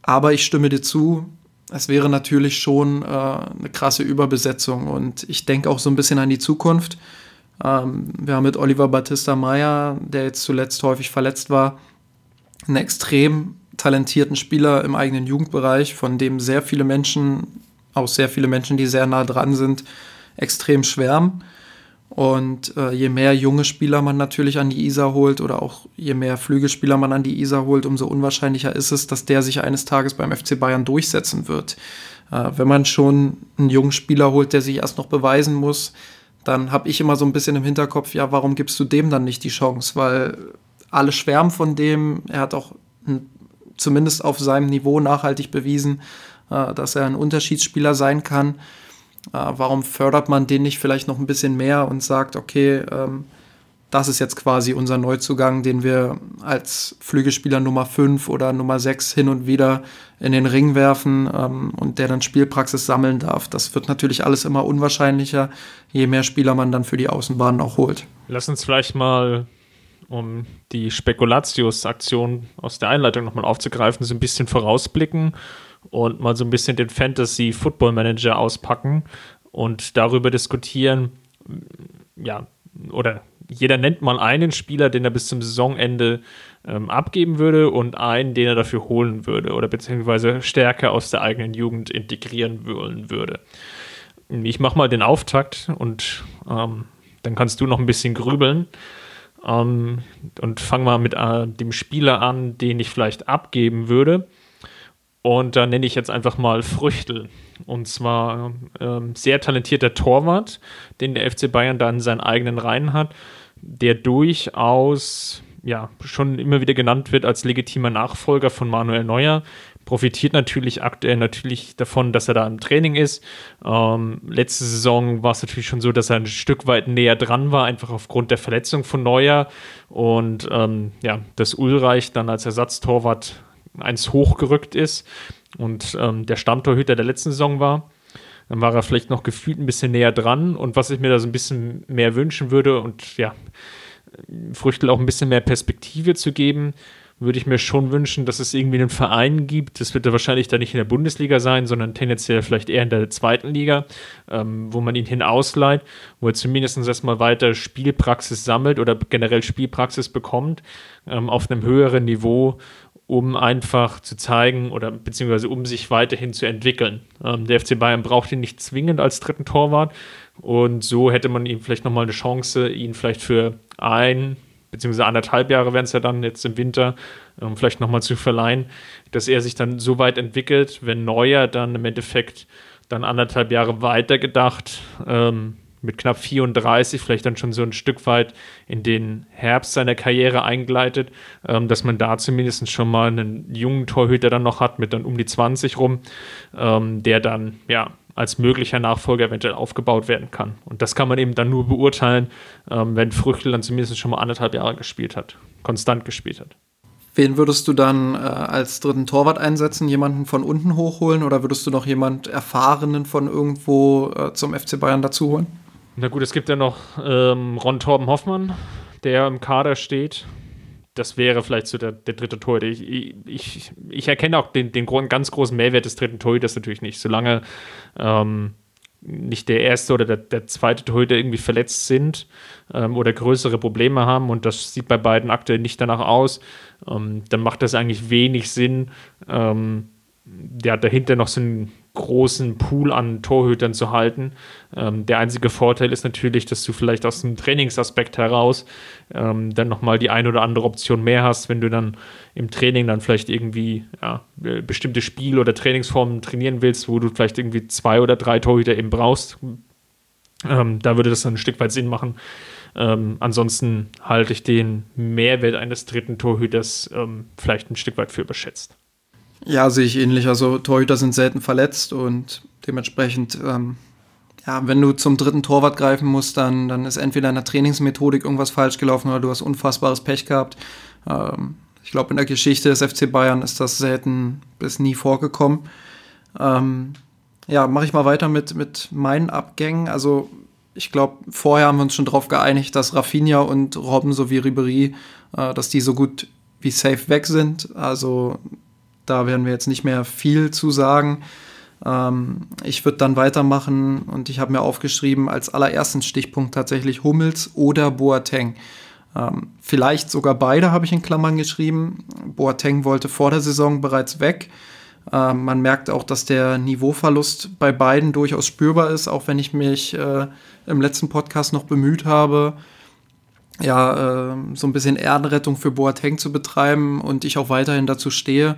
C: Aber ich stimme dir zu, es wäre natürlich schon äh, eine krasse Überbesetzung und ich denke auch so ein bisschen an die Zukunft. Ähm, wir haben mit Oliver Battista Meyer, der jetzt zuletzt häufig verletzt war, einen extrem talentierten Spieler im eigenen Jugendbereich, von dem sehr viele Menschen, auch sehr viele Menschen, die sehr nah dran sind, extrem schwärmen. Und äh, je mehr junge Spieler man natürlich an die Isar holt oder auch je mehr Flügelspieler man an die Isar holt, umso unwahrscheinlicher ist es, dass der sich eines Tages beim FC Bayern durchsetzen wird. Äh, wenn man schon einen jungen Spieler holt, der sich erst noch beweisen muss, dann habe ich immer so ein bisschen im Hinterkopf, ja, warum gibst du dem dann nicht die Chance? Weil alle schwärmen von dem, er hat auch zumindest auf seinem Niveau nachhaltig bewiesen, äh, dass er ein Unterschiedsspieler sein kann. Äh, warum fördert man den nicht vielleicht noch ein bisschen mehr und sagt, okay, ähm, das ist jetzt quasi unser Neuzugang, den wir als Flügelspieler Nummer 5 oder Nummer 6 hin und wieder in den Ring werfen ähm, und der dann Spielpraxis sammeln darf. Das wird natürlich alles immer unwahrscheinlicher, je mehr Spieler man dann für die Außenbahn auch holt.
B: Lass uns vielleicht mal um die Spekulatius-Aktion aus der Einleitung nochmal aufzugreifen, so ein bisschen vorausblicken und mal so ein bisschen den Fantasy Football Manager auspacken und darüber diskutieren, ja, oder jeder nennt mal einen Spieler, den er bis zum Saisonende ähm, abgeben würde und einen, den er dafür holen würde oder beziehungsweise stärker aus der eigenen Jugend integrieren wollen würde. Ich mache mal den Auftakt und ähm, dann kannst du noch ein bisschen grübeln. Ähm, und fang mal mit äh, dem Spieler an, den ich vielleicht abgeben würde. Und da nenne ich jetzt einfach mal Früchtel. Und zwar ähm, sehr talentierter Torwart, den der FC Bayern da in seinen eigenen Reihen hat, der durchaus ja schon immer wieder genannt wird als legitimer Nachfolger von Manuel Neuer profitiert natürlich aktuell natürlich davon, dass er da im Training ist. Ähm, letzte Saison war es natürlich schon so, dass er ein Stück weit näher dran war, einfach aufgrund der Verletzung von Neuer. Und ähm, ja, dass Ulreich dann als Ersatztorwart eins hochgerückt ist und ähm, der Stammtorhüter der letzten Saison war. Dann war er vielleicht noch gefühlt ein bisschen näher dran. Und was ich mir da so ein bisschen mehr wünschen würde und ja, Früchtel auch ein bisschen mehr Perspektive zu geben, würde ich mir schon wünschen, dass es irgendwie einen Verein gibt. Das wird ja wahrscheinlich dann nicht in der Bundesliga sein, sondern tendenziell vielleicht eher in der zweiten Liga, ähm, wo man ihn hin ausleiht, wo er zumindest erstmal weiter Spielpraxis sammelt oder generell Spielpraxis bekommt ähm, auf einem höheren Niveau, um einfach zu zeigen oder beziehungsweise um sich weiterhin zu entwickeln. Ähm, der FC Bayern braucht ihn nicht zwingend als dritten Torwart und so hätte man ihm vielleicht nochmal eine Chance, ihn vielleicht für ein beziehungsweise anderthalb Jahre werden es ja dann jetzt im Winter, ähm, vielleicht nochmal zu verleihen, dass er sich dann so weit entwickelt, wenn Neuer dann im Endeffekt dann anderthalb Jahre weiter gedacht, ähm, mit knapp 34, vielleicht dann schon so ein Stück weit in den Herbst seiner Karriere eingleitet, ähm, dass man da zumindest schon mal einen jungen Torhüter dann noch hat, mit dann um die 20 rum, ähm, der dann, ja, als möglicher Nachfolger eventuell aufgebaut werden kann. Und das kann man eben dann nur beurteilen, ähm, wenn Früchtel dann zumindest schon mal anderthalb Jahre gespielt hat, konstant gespielt hat.
C: Wen würdest du dann äh, als dritten Torwart einsetzen? Jemanden von unten hochholen oder würdest du noch jemand Erfahrenen von irgendwo äh, zum FC Bayern dazu holen?
B: Na gut, es gibt ja noch ähm, Ron Torben Hoffmann, der im Kader steht das wäre vielleicht so der, der dritte Torhüter. Ich, ich, ich erkenne auch den, den ganz großen Mehrwert des dritten Torhüters natürlich nicht. Solange ähm, nicht der erste oder der, der zweite Torhüter irgendwie verletzt sind ähm, oder größere Probleme haben und das sieht bei beiden aktuell nicht danach aus, ähm, dann macht das eigentlich wenig Sinn, ähm, ja, dahinter noch so einen großen Pool an Torhütern zu halten. Ähm, der einzige Vorteil ist natürlich, dass du vielleicht aus dem Trainingsaspekt heraus ähm, dann nochmal die ein oder andere Option mehr hast, wenn du dann im Training dann vielleicht irgendwie ja, bestimmte Spiel- oder Trainingsformen trainieren willst, wo du vielleicht irgendwie zwei oder drei Torhüter eben brauchst. Ähm, da würde das dann ein Stück weit Sinn machen. Ähm, ansonsten halte ich den Mehrwert eines dritten Torhüters ähm, vielleicht ein Stück weit für überschätzt.
C: Ja, sehe ich ähnlich. Also Torhüter sind selten verletzt und dementsprechend, ähm, ja, wenn du zum dritten Torwart greifen musst, dann, dann ist entweder in der Trainingsmethodik irgendwas falsch gelaufen oder du hast unfassbares Pech gehabt. Ähm, ich glaube, in der Geschichte des FC Bayern ist das selten bis nie vorgekommen. Ähm, ja, mache ich mal weiter mit, mit meinen Abgängen. Also ich glaube, vorher haben wir uns schon darauf geeinigt, dass Rafinha und Robben sowie Ribery, äh, dass die so gut wie safe weg sind. Also da werden wir jetzt nicht mehr viel zu sagen. Ähm, ich würde dann weitermachen und ich habe mir aufgeschrieben, als allerersten Stichpunkt tatsächlich Hummels oder Boateng. Ähm, vielleicht sogar beide habe ich in Klammern geschrieben. Boateng wollte vor der Saison bereits weg. Ähm, man merkt auch, dass der Niveauverlust bei beiden durchaus spürbar ist, auch wenn ich mich äh, im letzten Podcast noch bemüht habe, ja, äh, so ein bisschen Erdenrettung für Boateng zu betreiben und ich auch weiterhin dazu stehe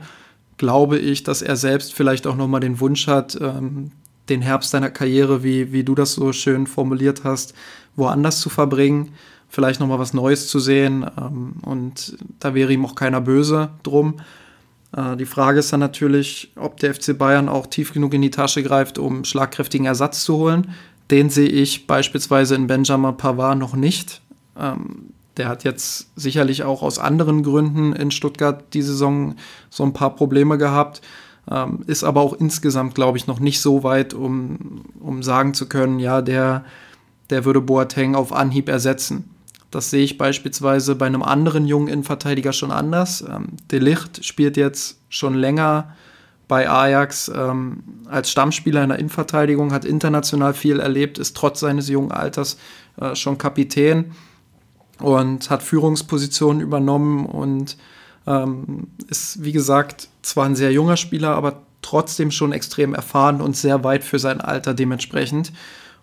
C: glaube ich, dass er selbst vielleicht auch nochmal den Wunsch hat, ähm, den Herbst seiner Karriere, wie, wie du das so schön formuliert hast, woanders zu verbringen, vielleicht nochmal was Neues zu sehen. Ähm, und da wäre ihm auch keiner böse drum. Äh, die Frage ist dann natürlich, ob der FC Bayern auch tief genug in die Tasche greift, um schlagkräftigen Ersatz zu holen. Den sehe ich beispielsweise in Benjamin Pavard noch nicht. Ähm, der hat jetzt sicherlich auch aus anderen Gründen in Stuttgart die Saison so ein paar Probleme gehabt, ähm, ist aber auch insgesamt, glaube ich, noch nicht so weit, um, um sagen zu können, ja, der, der würde Boateng auf Anhieb ersetzen. Das sehe ich beispielsweise bei einem anderen jungen Innenverteidiger schon anders. Ähm, De Licht spielt jetzt schon länger bei Ajax ähm, als Stammspieler in der Innenverteidigung, hat international viel erlebt, ist trotz seines jungen Alters äh, schon Kapitän und hat Führungspositionen übernommen und ähm, ist, wie gesagt, zwar ein sehr junger Spieler, aber trotzdem schon extrem erfahren und sehr weit für sein Alter dementsprechend.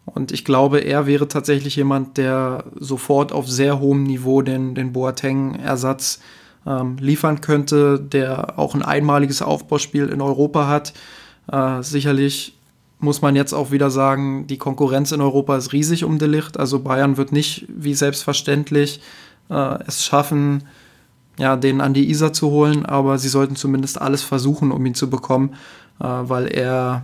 C: Und ich glaube, er wäre tatsächlich jemand, der sofort auf sehr hohem Niveau den, den Boateng-Ersatz ähm, liefern könnte, der auch ein einmaliges Aufbauspiel in Europa hat. Äh, sicherlich muss man jetzt auch wieder sagen, die Konkurrenz in Europa ist riesig um Delicht. Also Bayern wird nicht wie selbstverständlich äh, es schaffen, ja, den an die Isar zu holen, aber sie sollten zumindest alles versuchen, um ihn zu bekommen, äh, weil er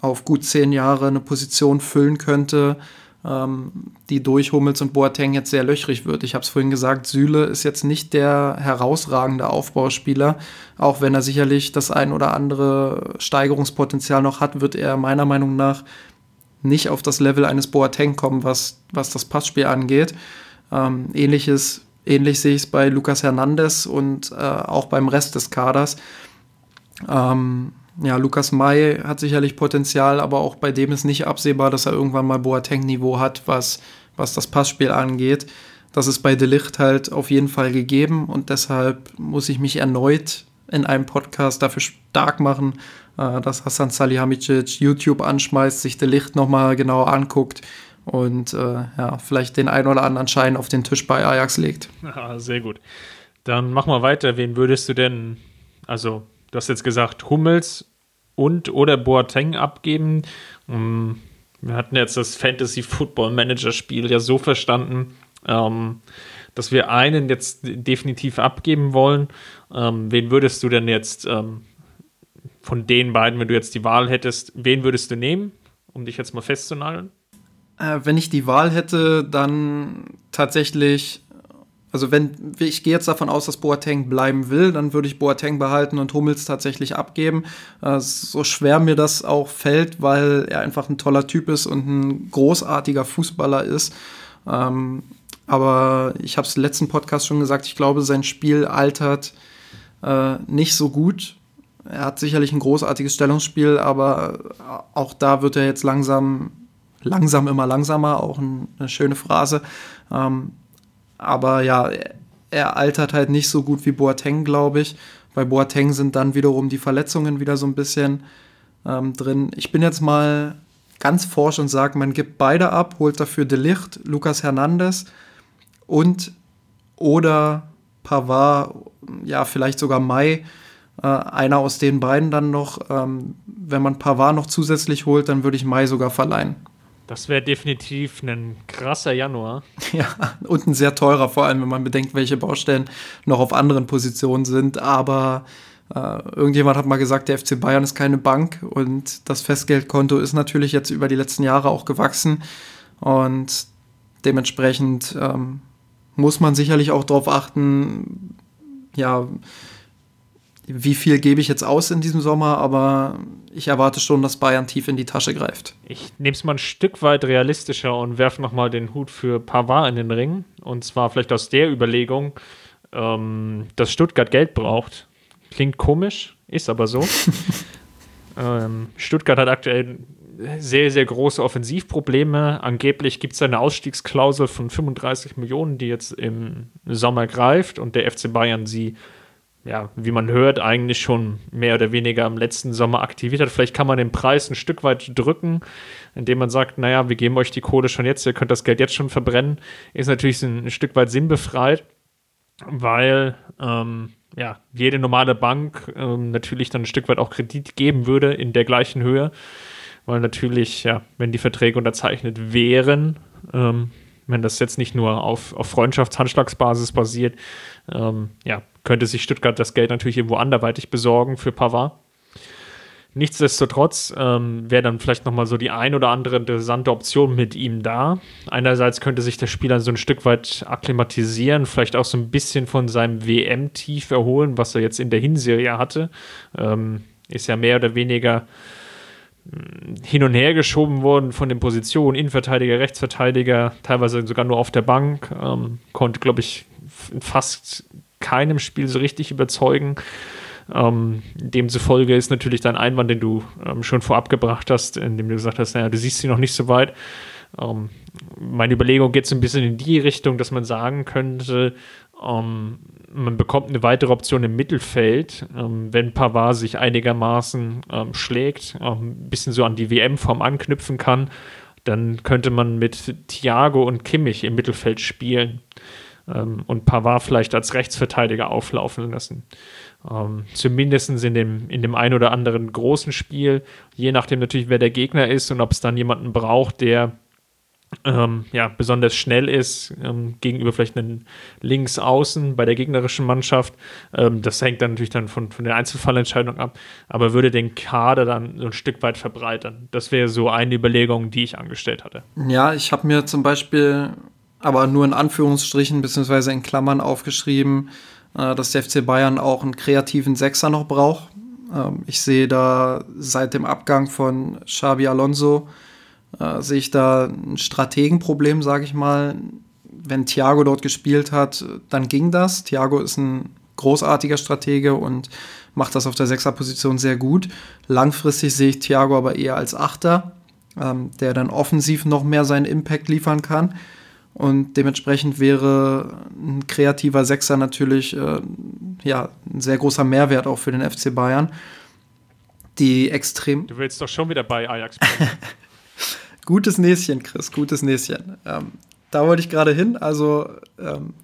C: auf gut zehn Jahre eine Position füllen könnte, die durch Hummels und Boateng jetzt sehr löchrig wird. Ich habe es vorhin gesagt, Süle ist jetzt nicht der herausragende Aufbauspieler. Auch wenn er sicherlich das ein oder andere Steigerungspotenzial noch hat, wird er meiner Meinung nach nicht auf das Level eines Boateng kommen, was, was das Passspiel angeht. Ähm, ähnliches, ähnlich sehe ich es bei Lucas Hernandez und äh, auch beim Rest des Kaders. Ähm, ja, Lukas May hat sicherlich Potenzial, aber auch bei dem ist nicht absehbar, dass er irgendwann mal Boateng-Niveau hat, was, was das Passspiel angeht. Das ist bei Delicht halt auf jeden Fall gegeben und deshalb muss ich mich erneut in einem Podcast dafür stark machen, äh, dass Hassan Salihamidzic YouTube anschmeißt, sich Delicht nochmal genauer anguckt und äh, ja, vielleicht den ein oder anderen Schein auf den Tisch bei Ajax legt.
B: Ja, sehr gut. Dann mach mal weiter. Wen würdest du denn, also Du hast jetzt gesagt, Hummels und oder Boateng abgeben. Ähm, wir hatten jetzt das Fantasy Football Manager Spiel ja so verstanden, ähm, dass wir einen jetzt definitiv abgeben wollen. Ähm, wen würdest du denn jetzt von den beiden, wenn du jetzt die Wahl hättest, wen würdest du nehmen, um dich jetzt mal festzunageln?
C: Äh, wenn ich die Wahl hätte, dann tatsächlich also wenn ich gehe jetzt davon aus, dass Boateng bleiben will, dann würde ich Boateng behalten und Hummels tatsächlich abgeben. Äh, so schwer mir das auch fällt, weil er einfach ein toller Typ ist und ein großartiger Fußballer ist. Ähm, aber ich habe es im letzten Podcast schon gesagt, ich glaube, sein Spiel altert äh, nicht so gut. Er hat sicherlich ein großartiges Stellungsspiel, aber auch da wird er jetzt langsam, langsam immer langsamer, auch eine schöne Phrase. Aber ja, er altert halt nicht so gut wie Boateng, glaube ich. Bei Boateng sind dann wiederum die Verletzungen wieder so ein bisschen ähm, drin. Ich bin jetzt mal ganz forsch und sage, man gibt beide ab, holt dafür De Licht, Lucas Hernandez und oder Pavard, ja, vielleicht sogar Mai, äh, einer aus den beiden dann noch. Ähm, wenn man Pavard noch zusätzlich holt, dann würde ich Mai sogar verleihen.
B: Das wäre definitiv ein krasser Januar.
C: Ja, und ein sehr teurer, vor allem wenn man bedenkt, welche Baustellen noch auf anderen Positionen sind. Aber äh, irgendjemand hat mal gesagt, der FC Bayern ist keine Bank und das Festgeldkonto ist natürlich jetzt über die letzten Jahre auch gewachsen. Und dementsprechend ähm, muss man sicherlich auch darauf achten, ja, wie viel gebe ich jetzt aus in diesem Sommer, aber ich erwarte schon, dass Bayern tief in die Tasche greift.
B: Ich nehme es mal ein Stück weit realistischer und werfe nochmal den Hut für Pavard in den Ring. Und zwar vielleicht aus der Überlegung, ähm, dass Stuttgart Geld braucht. Klingt komisch, ist aber so. ähm, Stuttgart hat aktuell sehr, sehr große Offensivprobleme. Angeblich gibt es eine Ausstiegsklausel von 35 Millionen, die jetzt im Sommer greift und der FC Bayern sie ja, wie man hört, eigentlich schon mehr oder weniger im letzten Sommer aktiviert hat. Vielleicht kann man den Preis ein Stück weit drücken, indem man sagt, naja, wir geben euch die Kohle schon jetzt, ihr könnt das Geld jetzt schon verbrennen. Ist natürlich ein, ein Stück weit sinnbefreit, weil ähm, ja, jede normale Bank ähm, natürlich dann ein Stück weit auch Kredit geben würde in der gleichen Höhe, weil natürlich, ja, wenn die Verträge unterzeichnet wären, ähm, wenn das jetzt nicht nur auf, auf Freundschaftshandschlagsbasis basiert, ähm, ja, könnte sich Stuttgart das Geld natürlich irgendwo anderweitig besorgen für Pavard. Nichtsdestotrotz ähm, wäre dann vielleicht nochmal so die ein oder andere interessante Option mit ihm da. Einerseits könnte sich der Spieler so ein Stück weit akklimatisieren, vielleicht auch so ein bisschen von seinem WM-Tief erholen, was er jetzt in der Hinserie hatte. Ähm, ist ja mehr oder weniger hin und her geschoben worden von den Positionen, Innenverteidiger, Rechtsverteidiger, teilweise sogar nur auf der Bank, ähm, konnte, glaube ich, fast keinem Spiel so richtig überzeugen. Ähm, demzufolge ist natürlich dein Einwand, den du ähm, schon vorab gebracht hast, indem du gesagt hast, naja, du siehst sie noch nicht so weit. Ähm, meine Überlegung geht so ein bisschen in die Richtung, dass man sagen könnte, ähm, man bekommt eine weitere Option im Mittelfeld, ähm, wenn Pavard sich einigermaßen ähm, schlägt, ein bisschen so an die WM-Form anknüpfen kann, dann könnte man mit Thiago und Kimmich im Mittelfeld spielen und Pavard vielleicht als Rechtsverteidiger auflaufen lassen. Ähm, zumindest in dem, in dem ein oder anderen großen Spiel, je nachdem natürlich, wer der Gegner ist und ob es dann jemanden braucht, der ähm, ja, besonders schnell ist, ähm, gegenüber vielleicht einen Linksaußen bei der gegnerischen Mannschaft. Ähm, das hängt dann natürlich dann von, von der Einzelfallentscheidung ab, aber würde den Kader dann so ein Stück weit verbreitern. Das wäre so eine Überlegung, die ich angestellt hatte.
C: Ja, ich habe mir zum Beispiel aber nur in Anführungsstrichen bzw. in Klammern aufgeschrieben, äh, dass der FC Bayern auch einen kreativen Sechser noch braucht. Ähm, ich sehe da seit dem Abgang von Xabi Alonso äh, sehe ich da ein Strategenproblem, sage ich mal. Wenn Thiago dort gespielt hat, dann ging das. Thiago ist ein großartiger Stratege und macht das auf der Sechserposition sehr gut. Langfristig sehe ich Thiago aber eher als Achter, ähm, der dann offensiv noch mehr seinen Impact liefern kann. Und dementsprechend wäre ein kreativer Sechser natürlich äh, ja, ein sehr großer Mehrwert auch für den FC Bayern. Die extrem.
B: Du willst doch schon wieder bei Ajax bleiben.
C: Gutes Näschen, Chris, gutes Näschen. Ähm, da wollte ich gerade hin. Also ähm,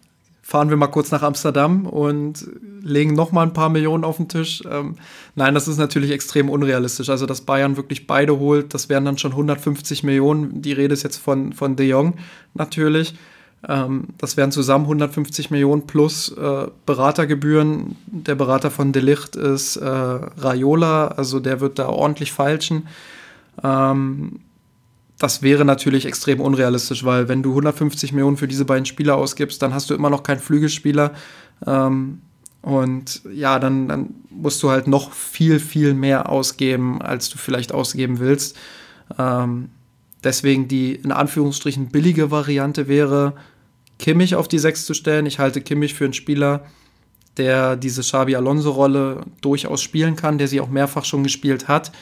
C: fahren wir mal kurz nach Amsterdam und legen noch mal ein paar Millionen auf den Tisch. Ähm, nein, das ist natürlich extrem unrealistisch. Also, dass Bayern wirklich beide holt, das wären dann schon 150 Millionen. Die Rede ist jetzt von, von De Jong natürlich. Ähm, das wären zusammen 150 Millionen plus äh, Beratergebühren. Der Berater von Delicht ist äh, Raiola, also der wird da ordentlich falschen. Ähm, das wäre natürlich extrem unrealistisch, weil wenn du 150 Millionen für diese beiden Spieler ausgibst, dann hast du immer noch keinen Flügelspieler. Ähm, und ja, dann, dann musst du halt noch viel, viel mehr ausgeben, als du vielleicht ausgeben willst. Ähm, deswegen die in Anführungsstrichen billige Variante wäre, Kimmich auf die 6 zu stellen. Ich halte Kimmich für einen Spieler, der diese Xabi Alonso-Rolle durchaus spielen kann, der sie auch mehrfach schon gespielt hat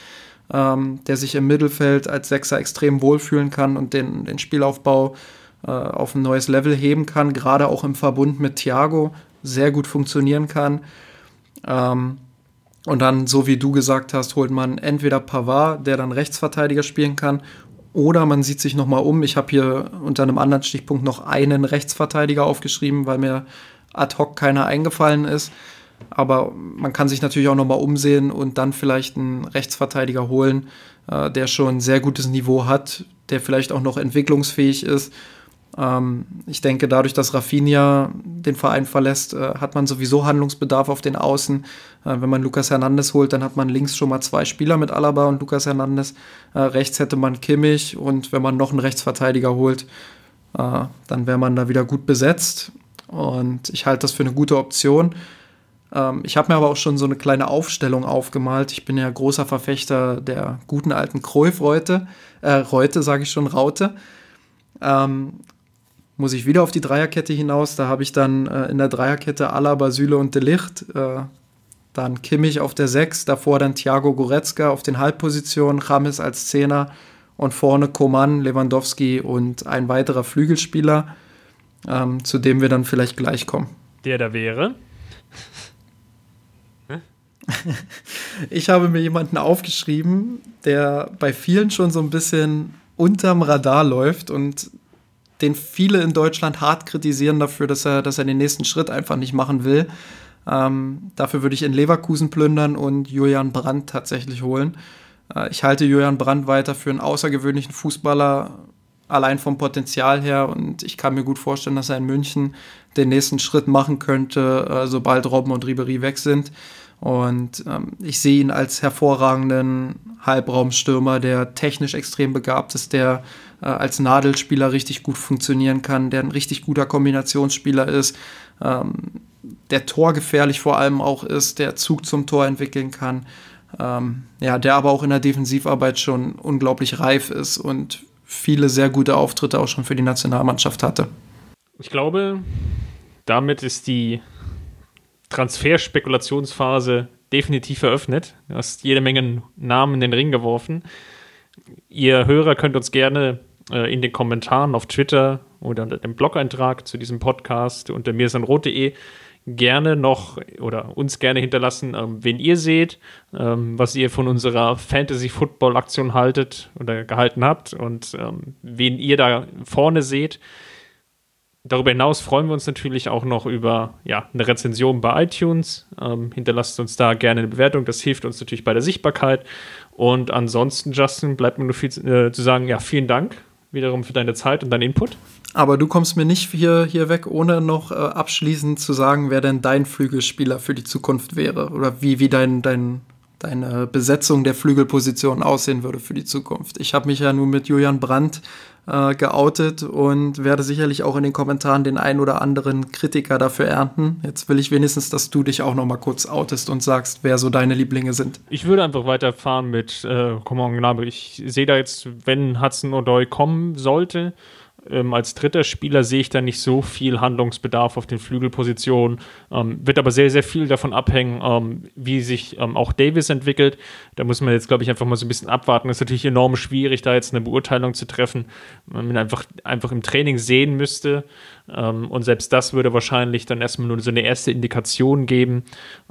C: ähm, der sich im Mittelfeld als Sechser extrem wohlfühlen kann und den, den Spielaufbau äh, auf ein neues Level heben kann, gerade auch im Verbund mit Thiago sehr gut funktionieren kann. Ähm, und dann, so wie du gesagt hast, holt man entweder Pavard, der dann Rechtsverteidiger spielen kann, oder man sieht sich nochmal um. Ich habe hier unter einem anderen Stichpunkt noch einen Rechtsverteidiger aufgeschrieben, weil mir ad hoc keiner eingefallen ist. Aber man kann sich natürlich auch nochmal umsehen und dann vielleicht einen Rechtsverteidiger holen, äh, der schon ein sehr gutes Niveau hat, der vielleicht auch noch entwicklungsfähig ist. Ähm, ich denke, dadurch, dass Rafinha den Verein verlässt, äh, hat man sowieso Handlungsbedarf auf den Außen. Äh, wenn man Lukas Hernandez holt, dann hat man links schon mal zwei Spieler mit Alaba und Lukas Hernandez. Äh, rechts hätte man Kimmich und wenn man noch einen Rechtsverteidiger holt, äh, dann wäre man da wieder gut besetzt. Und ich halte das für eine gute Option. Ähm, ich habe mir aber auch schon so eine kleine Aufstellung aufgemalt. Ich bin ja großer Verfechter der guten alten Cruyff-Reute, äh, Reute sage ich schon, Raute. Ähm, muss ich wieder auf die Dreierkette hinaus. Da habe ich dann äh, in der Dreierkette Alaba, Süle und Delicht. Äh, dann Kimmich auf der 6, davor dann Thiago Goretzka auf den Halbpositionen, James als Zehner und vorne Koman, Lewandowski und ein weiterer Flügelspieler, ähm, zu dem wir dann vielleicht gleich kommen.
B: Der da wäre?
C: ich habe mir jemanden aufgeschrieben, der bei vielen schon so ein bisschen unterm Radar läuft und den viele in Deutschland hart kritisieren dafür, dass er, dass er den nächsten Schritt einfach nicht machen will. Ähm, dafür würde ich in Leverkusen plündern und Julian Brandt tatsächlich holen. Äh, ich halte Julian Brandt weiter für einen außergewöhnlichen Fußballer, allein vom Potenzial her. Und ich kann mir gut vorstellen, dass er in München den nächsten Schritt machen könnte, äh, sobald Robben und Ribery weg sind. Und ähm, ich sehe ihn als hervorragenden Halbraumstürmer, der technisch extrem begabt ist, der äh, als Nadelspieler richtig gut funktionieren kann, der ein richtig guter Kombinationsspieler ist, ähm, der torgefährlich vor allem auch ist, der Zug zum Tor entwickeln kann. ähm, ja, der aber auch in der Defensivarbeit schon unglaublich reif ist und viele sehr gute Auftritte auch schon für die Nationalmannschaft hatte.
B: Ich glaube, damit ist die Transferspekulationsphase definitiv eröffnet. Du hast jede Menge Namen in den Ring geworfen. Ihr Hörer könnt uns gerne äh, in den Kommentaren auf Twitter oder dem Blog-Eintrag zu diesem Podcast unter mirsanrot.de gerne noch oder uns gerne hinterlassen, ähm, wen ihr seht, ähm, was ihr von unserer Fantasy-Football-Aktion haltet oder gehalten habt und ähm, wen ihr da vorne seht. Darüber hinaus freuen wir uns natürlich auch noch über ja, eine Rezension bei iTunes. Ähm, hinterlasst uns da gerne eine Bewertung, das hilft uns natürlich bei der Sichtbarkeit. Und ansonsten, Justin, bleibt mir nur viel äh, zu sagen, ja, vielen Dank wiederum für deine Zeit und deinen Input.
C: Aber du kommst mir nicht hier, hier weg, ohne noch äh, abschließend zu sagen, wer denn dein Flügelspieler für die Zukunft wäre oder wie, wie dein, dein, deine Besetzung der Flügelposition aussehen würde für die Zukunft. Ich habe mich ja nun mit Julian Brandt äh, geoutet und werde sicherlich auch in den Kommentaren den ein oder anderen Kritiker dafür ernten. Jetzt will ich wenigstens, dass du dich auch noch mal kurz outest und sagst, wer so deine Lieblinge sind.
B: Ich würde einfach weiterfahren mit äh, Common Gnabry. Ich sehe da jetzt, wenn Hudson O'Doy kommen sollte, ähm, als dritter Spieler sehe ich da nicht so viel Handlungsbedarf auf den Flügelpositionen. Ähm, wird aber sehr, sehr viel davon abhängen, ähm, wie sich ähm, auch Davis entwickelt. Da muss man jetzt, glaube ich, einfach mal so ein bisschen abwarten. Es ist natürlich enorm schwierig, da jetzt eine Beurteilung zu treffen, man einfach, einfach im Training sehen müsste. Ähm, und selbst das würde wahrscheinlich dann erstmal nur so eine erste Indikation geben.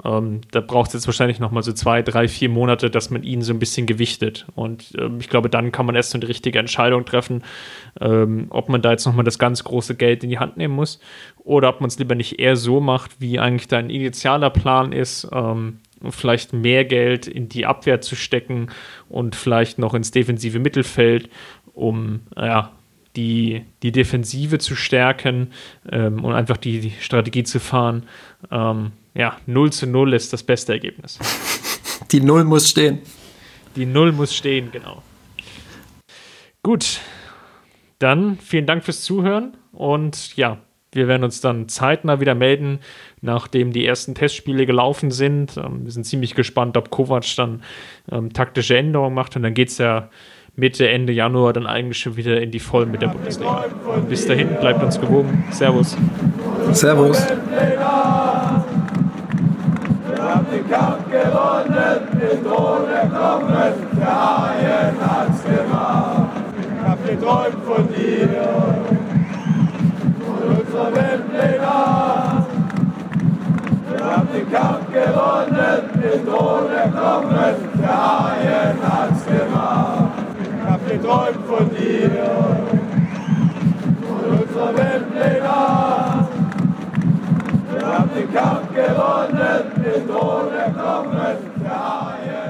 B: Ähm, da braucht es jetzt wahrscheinlich nochmal so zwei, drei, vier Monate, dass man ihn so ein bisschen gewichtet. Und ich glaube, dann kann man erst so eine richtige Entscheidung treffen, ob man da jetzt nochmal das ganz große Geld in die Hand nehmen muss oder ob man es lieber nicht eher so macht, wie eigentlich dein initialer Plan ist, ähm, vielleicht mehr Geld in die Abwehr zu stecken und vielleicht noch ins defensive Mittelfeld, um ja, die, die Defensive zu stärken ähm, und einfach die, die, Strategie zu fahren. Ähm, ja, 0 zu 0 ist das beste Ergebnis.
C: Die 0 muss stehen.
B: Die 0 muss stehen, genau. Gut, dann vielen Dank fürs Zuhören und ja, wir werden uns dann zeitnah wieder melden, nachdem die ersten Testspiele gelaufen sind. Ähm, wir sind ziemlich gespannt, ob Kovac dann ähm, taktische Änderungen macht und dann geht es ja Mitte, Ende Januar dann eigentlich schon wieder in die Vollen mit der Bundesliga. Und bis dahin, bleibt uns gewogen. Servus.
C: Servus.
D: Wir haben den Kampf gewonnen, den Thron erkommen, der Haien hat's gemacht geträumt von dir, von unserer Weltpläne. Wir haben den Kampf gewonnen, den Thron erkommen, der Haien hat's gemacht träumt von dir. Von unserer
C: Welt legal. Wir haben den Kampf gewonnen, den Tod erkommen, der Haie.